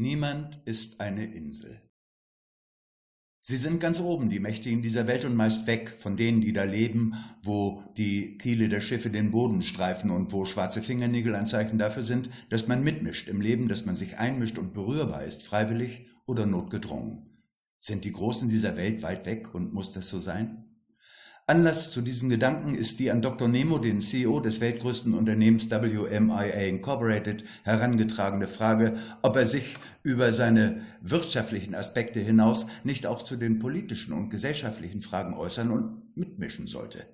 Niemand ist eine Insel. Sie sind ganz oben, die Mächtigen dieser Welt, und meist weg von denen, die da leben, wo die Kiele der Schiffe den Boden streifen und wo schwarze Fingernägel ein Zeichen dafür sind, dass man mitmischt im Leben, dass man sich einmischt und berührbar ist, freiwillig oder notgedrungen. Sind die Großen dieser Welt weit weg und muss das so sein? Anlass zu diesen Gedanken ist die an Dr. Nemo, den CEO des weltgrößten Unternehmens WMIA Incorporated, herangetragene Frage, ob er sich über seine wirtschaftlichen Aspekte hinaus nicht auch zu den politischen und gesellschaftlichen Fragen äußern und mitmischen sollte.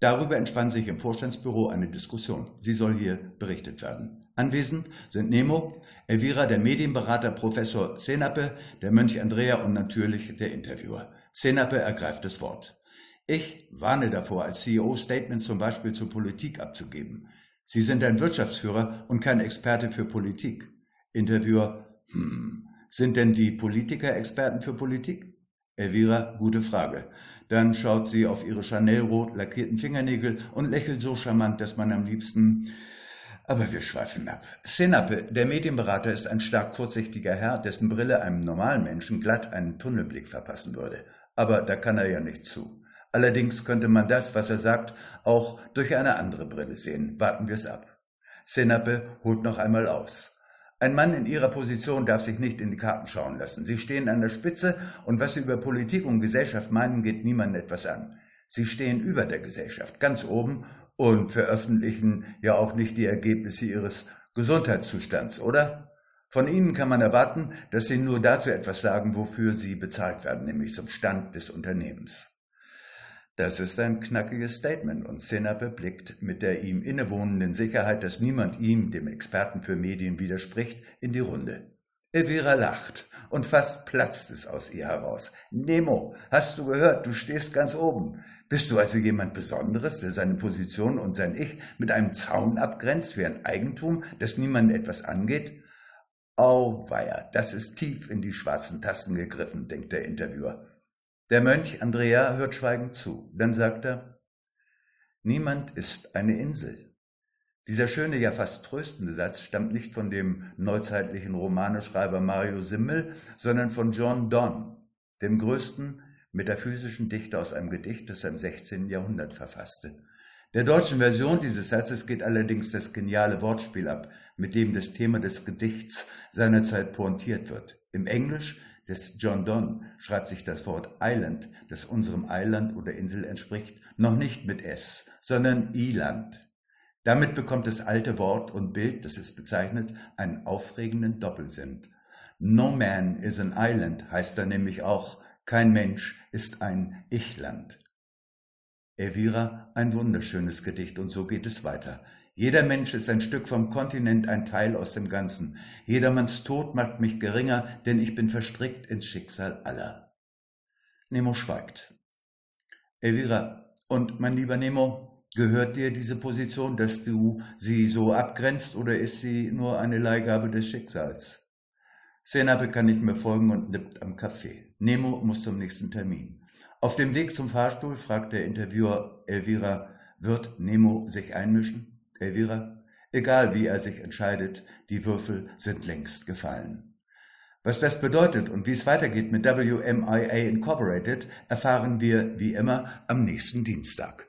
Darüber entspann sich im Vorstandsbüro eine Diskussion. Sie soll hier berichtet werden. Anwesend sind Nemo, Elvira, der Medienberater Professor Senape, der Mönch Andrea und natürlich der Interviewer. Senape ergreift das Wort. Ich warne davor, als CEO Statements zum Beispiel zur Politik abzugeben. Sie sind ein Wirtschaftsführer und kein Experte für Politik. Interviewer, hm, sind denn die Politiker Experten für Politik? Elvira, gute Frage. Dann schaut sie auf ihre Chanel-rot lackierten Fingernägel und lächelt so charmant, dass man am liebsten aber wir schweifen ab. Senape, der Medienberater, ist ein stark kurzsichtiger Herr, dessen Brille einem normalen Menschen glatt einen Tunnelblick verpassen würde. Aber da kann er ja nicht zu. Allerdings könnte man das, was er sagt, auch durch eine andere Brille sehen. Warten wir es ab. Senape holt noch einmal aus. Ein Mann in ihrer Position darf sich nicht in die Karten schauen lassen. Sie stehen an der Spitze und was sie über Politik und Gesellschaft meinen, geht niemandem etwas an. Sie stehen über der Gesellschaft, ganz oben und veröffentlichen ja auch nicht die Ergebnisse ihres Gesundheitszustands, oder? Von ihnen kann man erwarten, dass sie nur dazu etwas sagen, wofür sie bezahlt werden, nämlich zum Stand des Unternehmens. Das ist ein knackiges Statement und Senape blickt mit der ihm innewohnenden Sicherheit, dass niemand ihm, dem Experten für Medien, widerspricht, in die Runde. Elvira lacht und fast platzt es aus ihr heraus. Nemo, hast du gehört, du stehst ganz oben. Bist du also jemand Besonderes, der seine Position und sein Ich mit einem Zaun abgrenzt wie ein Eigentum, das niemanden etwas angeht? Auweia, das ist tief in die schwarzen Tasten gegriffen, denkt der Interviewer. Der Mönch Andrea hört schweigend zu. Dann sagt er, Niemand ist eine Insel. Dieser schöne, ja fast tröstende Satz stammt nicht von dem neuzeitlichen Romaneschreiber Mario Simmel, sondern von John Donne, dem größten metaphysischen Dichter aus einem Gedicht, das er im 16. Jahrhundert verfasste. Der deutschen Version dieses Satzes geht allerdings das geniale Wortspiel ab, mit dem das Thema des Gedichts seinerzeit pointiert wird. Im Englisch des John Donne schreibt sich das Wort Island, das unserem Eiland oder Insel entspricht, noch nicht mit S, sondern Iland. Damit bekommt das alte Wort und Bild, das es bezeichnet, einen aufregenden Doppelsinn. No man is an island heißt da nämlich auch, kein Mensch ist ein Ichland. Elvira, ein wunderschönes Gedicht und so geht es weiter. Jeder Mensch ist ein Stück vom Kontinent, ein Teil aus dem Ganzen. Jedermanns Tod macht mich geringer, denn ich bin verstrickt ins Schicksal aller. Nemo schweigt. Elvira, und mein lieber Nemo, gehört dir diese Position, dass du sie so abgrenzt, oder ist sie nur eine Leihgabe des Schicksals? Senape kann nicht mehr folgen und nippt am Kaffee. Nemo muss zum nächsten Termin. Auf dem Weg zum Fahrstuhl fragt der Interviewer Elvira, wird Nemo sich einmischen? Elvira, egal wie er sich entscheidet, die Würfel sind längst gefallen. Was das bedeutet und wie es weitergeht mit WMIA Incorporated, erfahren wir wie immer am nächsten Dienstag.